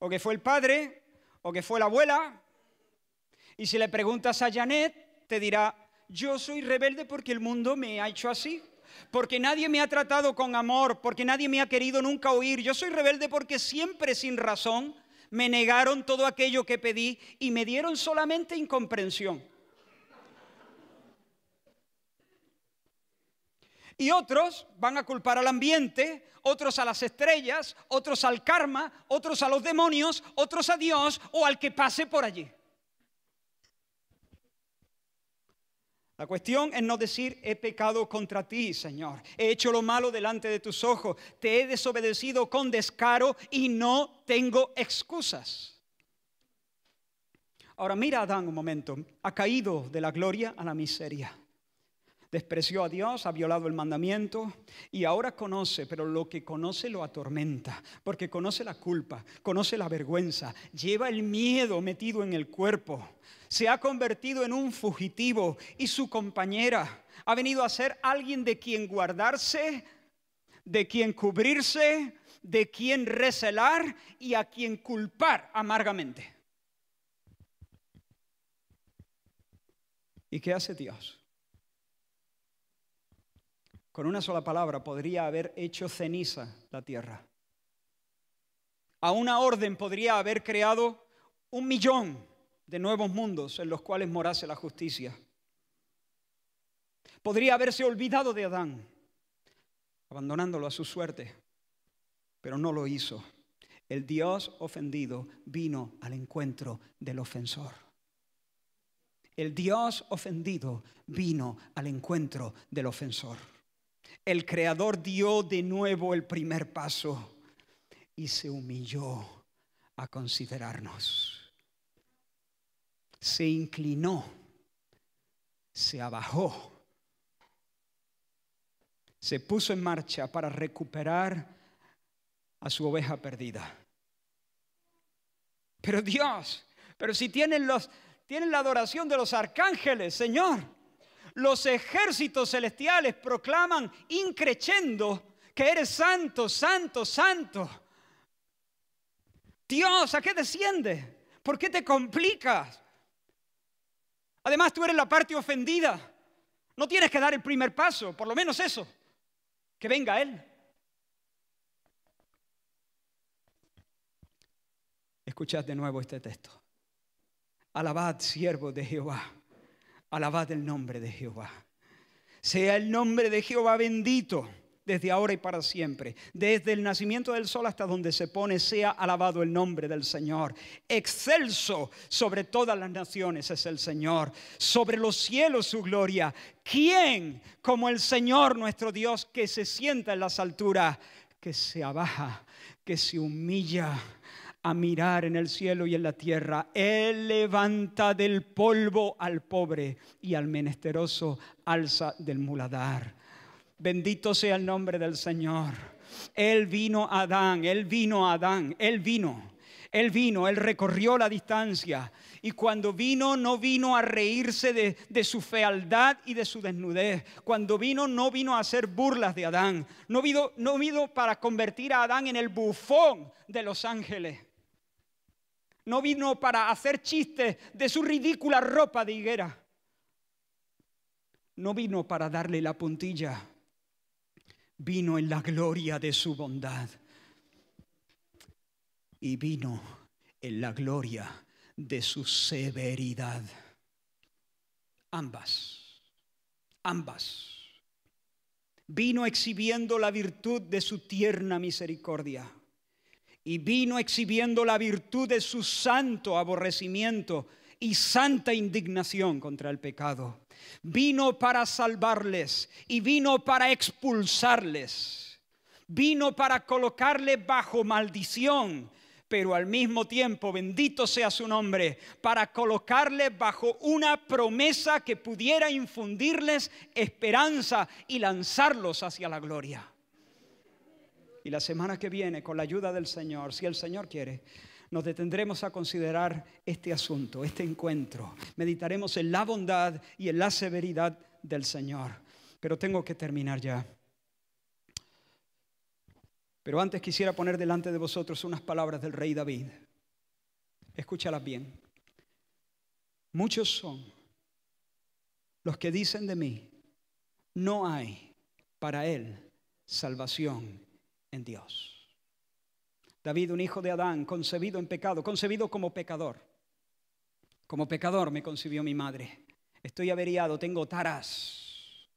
o que fue el padre, o que fue la abuela. Y si le preguntas a Janet, te dirá, yo soy rebelde porque el mundo me ha hecho así, porque nadie me ha tratado con amor, porque nadie me ha querido nunca oír. Yo soy rebelde porque siempre sin razón me negaron todo aquello que pedí y me dieron solamente incomprensión. Y otros van a culpar al ambiente, otros a las estrellas, otros al karma, otros a los demonios, otros a Dios o al que pase por allí. La cuestión es no decir, he pecado contra ti, Señor. He hecho lo malo delante de tus ojos. Te he desobedecido con descaro y no tengo excusas. Ahora mira Adán un momento. Ha caído de la gloria a la miseria despreció a Dios, ha violado el mandamiento y ahora conoce, pero lo que conoce lo atormenta, porque conoce la culpa, conoce la vergüenza, lleva el miedo metido en el cuerpo, se ha convertido en un fugitivo y su compañera ha venido a ser alguien de quien guardarse, de quien cubrirse, de quien recelar y a quien culpar amargamente. ¿Y qué hace Dios? Con una sola palabra podría haber hecho ceniza la tierra. A una orden podría haber creado un millón de nuevos mundos en los cuales morase la justicia. Podría haberse olvidado de Adán, abandonándolo a su suerte, pero no lo hizo. El Dios ofendido vino al encuentro del ofensor. El Dios ofendido vino al encuentro del ofensor el Creador dio de nuevo el primer paso y se humilló a considerarnos. Se inclinó, se abajó, se puso en marcha para recuperar a su oveja perdida. Pero Dios, pero si tienen, los, tienen la adoración de los arcángeles, Señor, los ejércitos celestiales proclaman increchendo que eres santo, santo, santo. Dios, ¿a qué desciende? ¿Por qué te complicas? Además, tú eres la parte ofendida. No tienes que dar el primer paso, por lo menos eso. Que venga Él. Escuchad de nuevo este texto. Alabad, siervo de Jehová Alabad el nombre de Jehová. Sea el nombre de Jehová bendito desde ahora y para siempre. Desde el nacimiento del sol hasta donde se pone, sea alabado el nombre del Señor. Excelso sobre todas las naciones es el Señor. Sobre los cielos su gloria. ¿Quién como el Señor nuestro Dios que se sienta en las alturas, que se abaja, que se humilla? A mirar en el cielo y en la tierra. Él levanta del polvo al pobre y al menesteroso alza del muladar. Bendito sea el nombre del Señor. Él vino a Adán, él vino a Adán, él vino. Él vino, él recorrió la distancia y cuando vino no vino a reírse de, su fealdad y de su desnudez. Cuando vino no vino a hacer burlas de Adán. No vino, no vino para convertir a Adán en el bufón de los ángeles no vino para hacer chistes de su ridícula ropa de higuera. No vino para darle la puntilla. Vino en la gloria de su bondad. Y vino en la gloria de su severidad. Ambas, ambas. Vino exhibiendo la virtud de su tierna misericordia y vino exhibiendo la virtud de su santo aborrecimiento y santa indignación contra el pecado. Vino para salvarles y vino para expulsarles. Vino para colocarle bajo maldición, pero al mismo tiempo, bendito sea su nombre, para colocarle bajo una promesa que pudiera infundirles esperanza y lanzarlos hacia la gloria. Y la semana que viene, con la ayuda del Señor, si el Señor quiere, nos detendremos a considerar este asunto, este encuentro. Meditaremos en la bondad y en la severidad del Señor. Pero tengo que terminar ya. Pero antes quisiera poner delante de vosotros unas palabras del rey David. Escúchalas bien. Muchos son los que dicen de mí, no hay para él salvación en Dios. David, un hijo de Adán, concebido en pecado, concebido como pecador. Como pecador me concibió mi madre. Estoy averiado, tengo taras.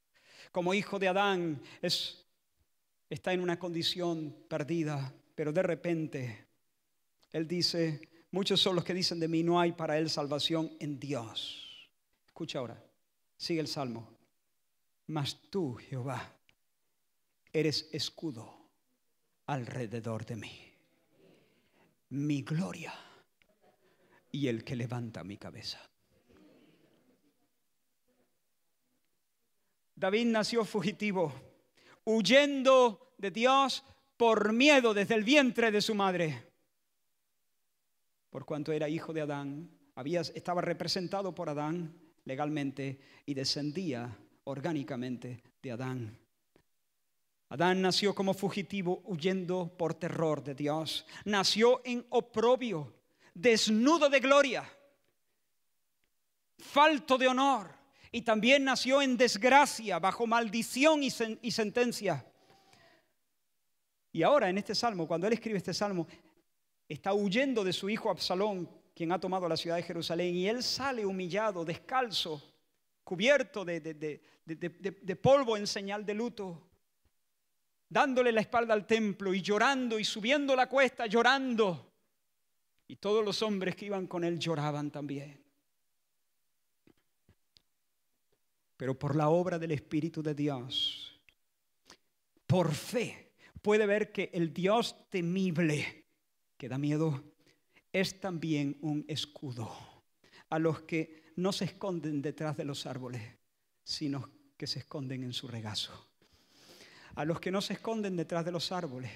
Como hijo de Adán es, está en una condición perdida, pero de repente él dice, muchos son los que dicen de mí, no hay para él salvación en Dios. Escucha ahora, Sigue el salmo. Mas tú, Jehová, eres escudo alrededor de mí. Mi gloria y el que levanta mi cabeza. David nació fugitivo, huyendo de Dios por miedo desde el vientre de su madre. Por cuanto era hijo de Adán, había, estaba representado por Adán legalmente y descendía orgánicamente de Adán. Adán nació como fugitivo huyendo por terror de Dios. Nació en oprobio, desnudo de gloria, falto de honor. Y también nació en desgracia, bajo maldición y, sentencia. Y ahora en este salmo, cuando él escribe este salmo, está huyendo de su hijo Absalón, quien ha tomado la ciudad de Jerusalén, y él sale humillado, descalzo, cubierto de polvo en señal de luto dándole la espalda al templo y llorando y subiendo la cuesta llorando. Y todos los hombres que iban con él lloraban también. Pero por la obra del Espíritu de Dios, por fe, puede ver que el Dios temible, que da miedo, es también un escudo a los que no se esconden detrás de los árboles, sino que se esconden en su regazo a los que no se esconden detrás de los árboles,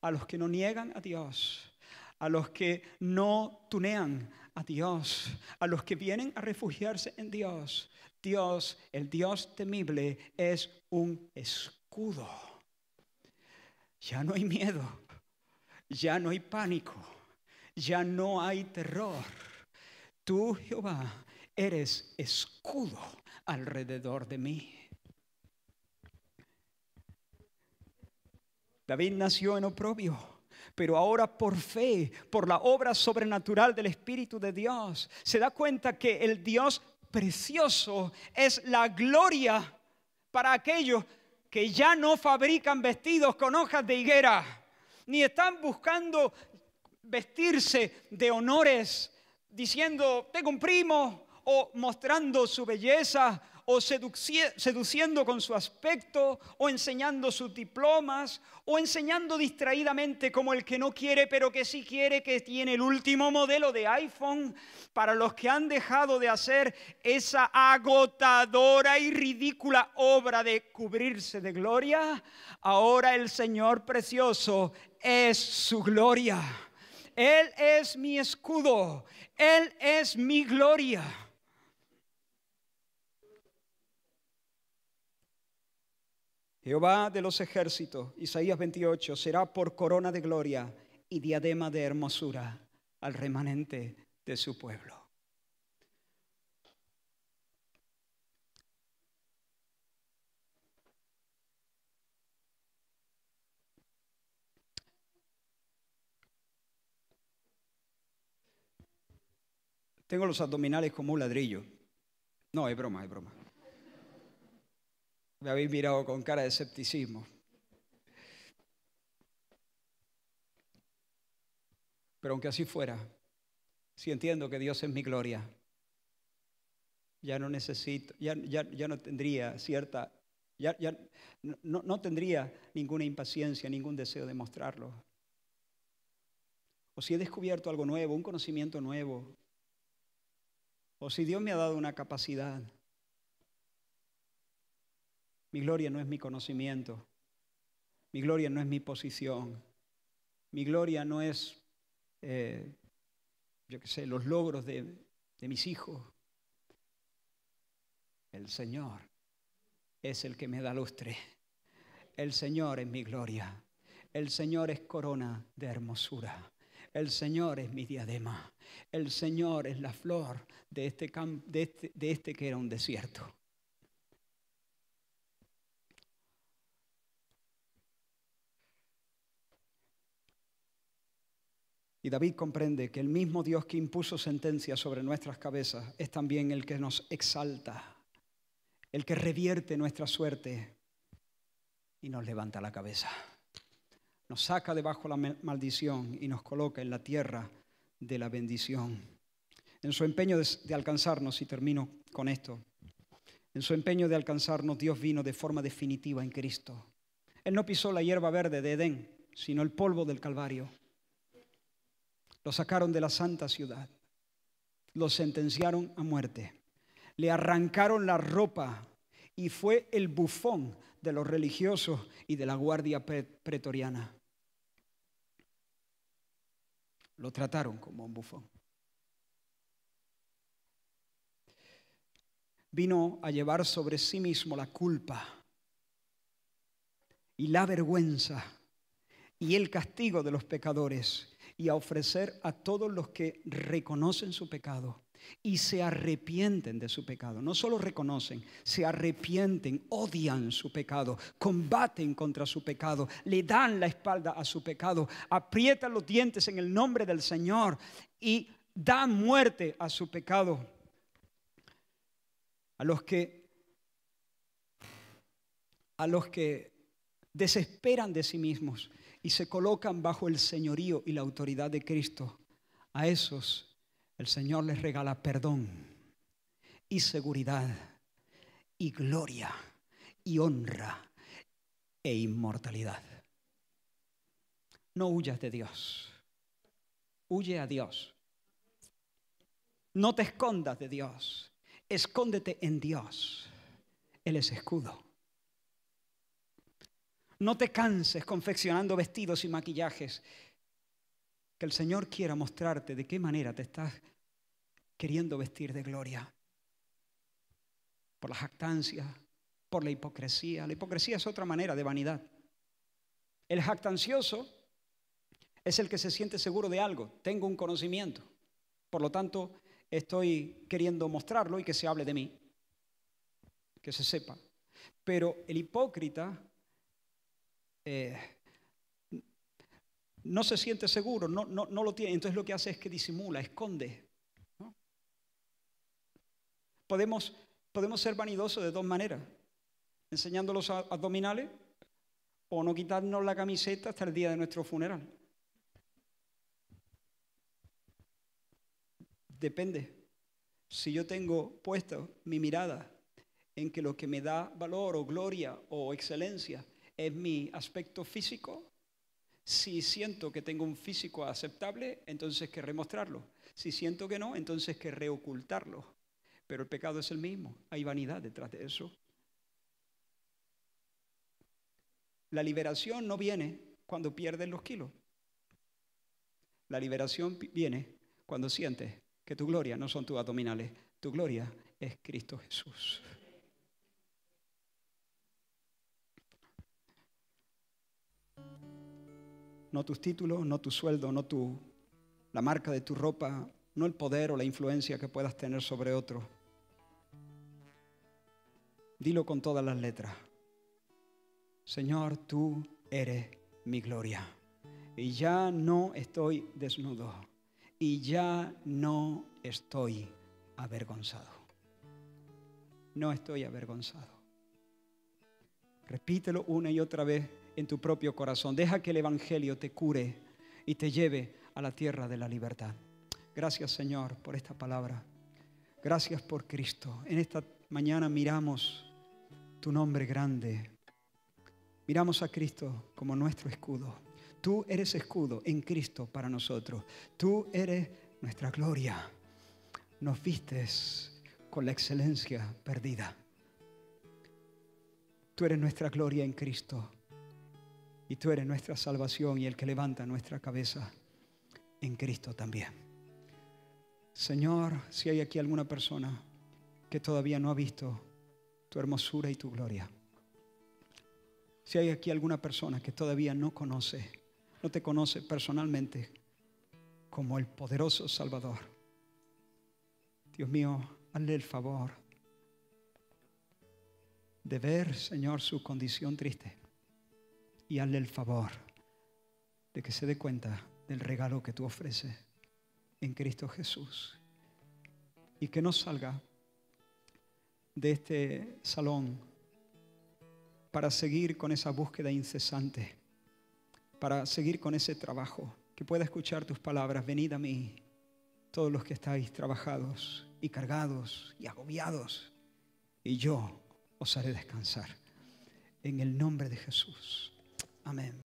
a los que no niegan a Dios, a los que no tunean a Dios, a los que vienen a refugiarse en Dios. Dios, el Dios temible, es un escudo. Ya no hay miedo, ya no hay pánico, ya no hay terror. Tú, Jehová, eres escudo alrededor de mí. David nació en oprobio, pero ahora por fe, por la obra sobrenatural del Espíritu de Dios, se da cuenta que el Dios precioso es la gloria para aquellos que ya no fabrican vestidos con hojas de higuera, ni están buscando vestirse de honores, diciendo, tengo un primo, o mostrando su belleza, o seduciendo con su aspecto, o enseñando sus diplomas, o enseñando distraídamente como el que no quiere, pero que sí quiere, que tiene el último modelo de iPhone, para los que han dejado de hacer esa agotadora y ridícula obra de cubrirse de gloria, ahora el Señor precioso es su gloria. Él es mi escudo, Él es mi gloria. Jehová de los ejércitos, Isaías 28, será por corona de gloria y diadema de hermosura al remanente de su pueblo. Tengo los abdominales como un ladrillo. No, es broma, es broma. Me habéis mirado con cara de escepticismo. Pero aunque así fuera, si entiendo que Dios es mi gloria, ya no necesito, ya, ya, no tendría cierta, ya, ya no, no tendría ninguna impaciencia, ningún deseo de mostrarlo. O si he descubierto algo nuevo, un conocimiento nuevo, o si Dios me ha dado una capacidad mi gloria no es mi conocimiento. Mi gloria no es mi posición. Mi gloria no es, eh, yo qué sé, los logros de, mis hijos. El Señor es el que me da lustre. El Señor es mi gloria. El Señor es corona de hermosura. El Señor es mi diadema. El Señor es la flor de este, de este, de este que era un desierto. Y David comprende que el mismo Dios que impuso sentencia sobre nuestras cabezas es también el que nos exalta, el que revierte nuestra suerte y nos levanta la cabeza. Nos saca debajo la maldición y nos coloca en la tierra de la bendición. En su empeño de, alcanzarnos, y termino con esto, En su empeño de alcanzarnos, Dios vino de forma definitiva en Cristo. Él no pisó la hierba verde de Edén, sino el polvo del Calvario. Lo sacaron de la santa ciudad. Lo sentenciaron a muerte. Le arrancaron la ropa y fue el bufón de los religiosos y de la guardia pretoriana. Lo trataron como un bufón. vino a llevar sobre sí mismo la culpa y la vergüenza y el castigo de los pecadores y a ofrecer a todos los que reconocen su pecado y se arrepienten de su pecado. No solo reconocen, se arrepienten, odian su pecado, combaten contra su pecado, le dan la espalda a su pecado, aprietan los dientes en el nombre del Señor y dan muerte a su pecado a los que a los que desesperan de sí mismos y se colocan bajo el señorío y la autoridad de Cristo, a esos el Señor les regala perdón y seguridad y gloria y honra e inmortalidad. No huyas de Dios, huye a Dios. No te escondas de Dios. Escóndete en Dios. Él es escudo. No te canses confeccionando vestidos y maquillajes. Que el Señor quiera mostrarte de qué manera te estás queriendo vestir de gloria. Por la jactancia, por la hipocresía. La hipocresía es otra manera de vanidad. El jactancioso es el que se siente seguro de algo. Tengo un conocimiento. Por lo tanto, estoy queriendo mostrarlo y que se hable de mí, que se sepa. Pero el hipócrita eh, no se siente seguro, no, no, no, lo tiene, entonces lo que hace es que disimula, esconde. Podemos, podemos ser vanidosos de dos maneras, enseñando los abdominales o no quitarnos la camiseta hasta el día de nuestro funeral. Depende. Si yo tengo puesto mi mirada en que lo que me da valor o gloria o excelencia es mi aspecto físico, si siento que tengo un físico aceptable, entonces querré mostrarlo. Si siento que no, entonces querré ocultarlo. Pero el pecado es el mismo, hay vanidad detrás de eso. La liberación no viene cuando pierdes los kilos. La liberación viene cuando sientes que tu gloria no son tus abdominales, tu gloria es Cristo Jesús. No tus títulos, no tu sueldo, no tu, la marca de tu ropa, no el poder o la influencia que puedas tener sobre otro. Dilo con todas las letras. Señor, tú eres mi gloria. Y ya no estoy desnudo y ya no estoy avergonzado. No estoy avergonzado. Repítelo una y otra vez en tu propio corazón. Deja que el Evangelio te cure y te lleve a la tierra de la libertad. Gracias Señor por esta palabra. Gracias por Cristo. En esta mañana miramos tu nombre grande. Miramos a Cristo como nuestro escudo. Tú eres escudo en Cristo para nosotros. Tú eres nuestra gloria. Nos vistes con la excelencia perdida. Tú eres nuestra gloria en Cristo. Y tú eres nuestra salvación y el que levanta nuestra cabeza en Cristo también. Señor, si hay aquí alguna persona que todavía no ha visto tu hermosura y tu gloria. Si hay aquí alguna persona que todavía no conoce no te conoce personalmente como el poderoso Salvador. Dios mío, hazle el favor de ver, Señor, su condición triste y hazle el favor de que se dé cuenta del regalo que tú ofreces en Cristo Jesús y que no salga de este salón para seguir con esa búsqueda incesante para seguir con ese trabajo, que pueda escuchar tus palabras, venid a mí, todos los que estáis trabajados y cargados y agobiados, y yo os haré descansar. En el nombre de Jesús. 아멘.